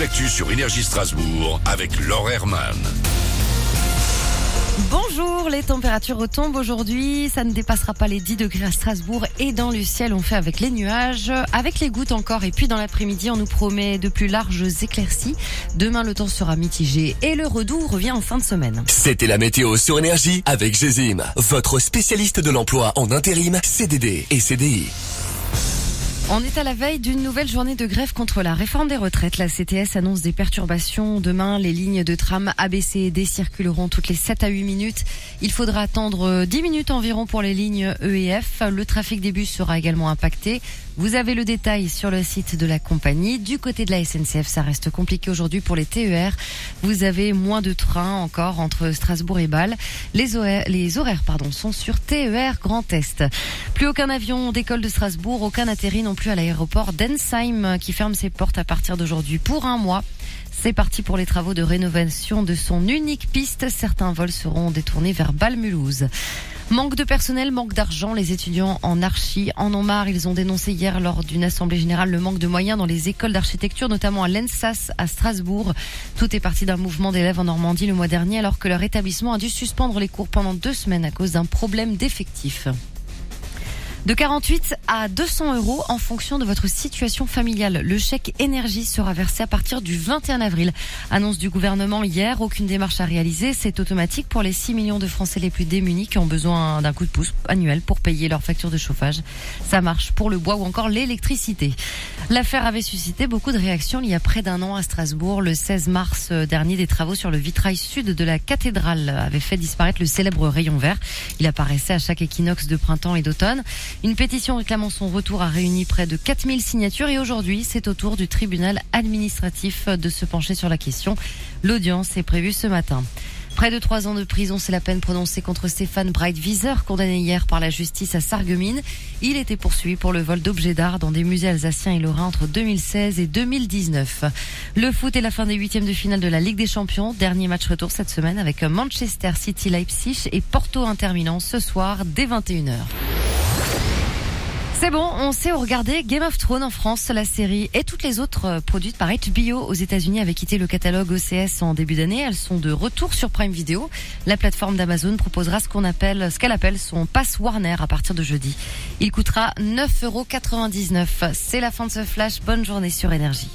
l'actu sur Énergie Strasbourg avec Laure Herman. Bonjour, les températures retombent aujourd'hui. Ça ne dépassera pas les 10 degrés à Strasbourg et dans le ciel, on fait avec les nuages, avec les gouttes encore. Et puis dans l'après-midi, on nous promet de plus larges éclaircies. Demain, le temps sera mitigé et le redoux revient en fin de semaine. C'était la météo sur énergie avec Gézim, votre spécialiste de l'emploi en intérim, CDD et CDI. On est à la veille d'une nouvelle journée de grève contre la réforme des retraites. La CTS annonce des perturbations. Demain, les lignes de tram ABC et D circuleront toutes les 7 à 8 minutes. Il faudra attendre 10 minutes environ pour les lignes E et F. Le trafic des bus sera également impacté. Vous avez le détail sur le site de la compagnie. Du côté de la SNCF, ça reste compliqué aujourd'hui pour les TER. Vous avez moins de trains encore entre Strasbourg et Bâle. Les horaires, pardon, sont sur TER Grand Est. Plus aucun avion d'école de Strasbourg, aucun atterri non plus à l'aéroport d'Ensheim qui ferme ses portes à partir d'aujourd'hui pour un mois. C'est parti pour les travaux de rénovation de son unique piste. Certains vols seront détournés vers Bâle-Mulhouse. Manque de personnel, manque d'argent. Les étudiants en archi en ont. Ils ont dénoncé hier lors d'une assemblée générale le manque de moyens dans les écoles d'architecture, notamment à l'ENSAS à Strasbourg. Tout est parti d'un mouvement d'élèves en Normandie le mois dernier alors que leur établissement a dû suspendre les cours pendant deux semaines à cause d'un problème d'effectifs. De 48 à 200 euros en fonction de votre situation familiale. Le chèque énergie sera versé à partir du 21 avril. Annonce du gouvernement hier, aucune démarche à réaliser. C'est automatique pour les 6 millions de Français les plus démunis qui ont besoin d'un coup de pouce annuel pour payer leur facture de chauffage. Ça marche pour le bois ou encore l'électricité. L'affaire avait suscité beaucoup de réactions il y a près d'un an à Strasbourg. Le 16 mars dernier, des travaux sur le vitrail sud de la cathédrale avaient fait disparaître le célèbre rayon vert. Il apparaissait à chaque équinoxe de printemps et d'automne. Une pétition réclamant son retour a réuni près de 4000 signatures et aujourd'hui, c'est au tour du tribunal administratif de se pencher sur la question. L'audience est prévue ce matin. Près de trois ans de prison, c'est la peine prononcée contre Stéphane Breitwieser, condamné hier par la justice à Sarreguemines. Il était poursuivi pour le vol d'objets d'art dans des musées alsaciens et lorrains entre 2016 et 2019. Le foot est la fin des huitièmes de finale de la Ligue des Champions. Dernier match retour cette semaine avec Manchester City Leipzig et Porto Inter Milan ce soir dès 21h. C'est bon, on sait où regarder Game of Thrones en France, la série et toutes les autres euh, produites par HBO aux États-Unis avaient quitté le catalogue OCS en début d'année. Elles sont de retour sur Prime Video. La plateforme d'Amazon proposera ce qu'on appelle, ce qu'elle appelle son pass Warner à partir de jeudi. Il coûtera 9,99€. C'est la fin de ce flash. Bonne journée sur Énergie.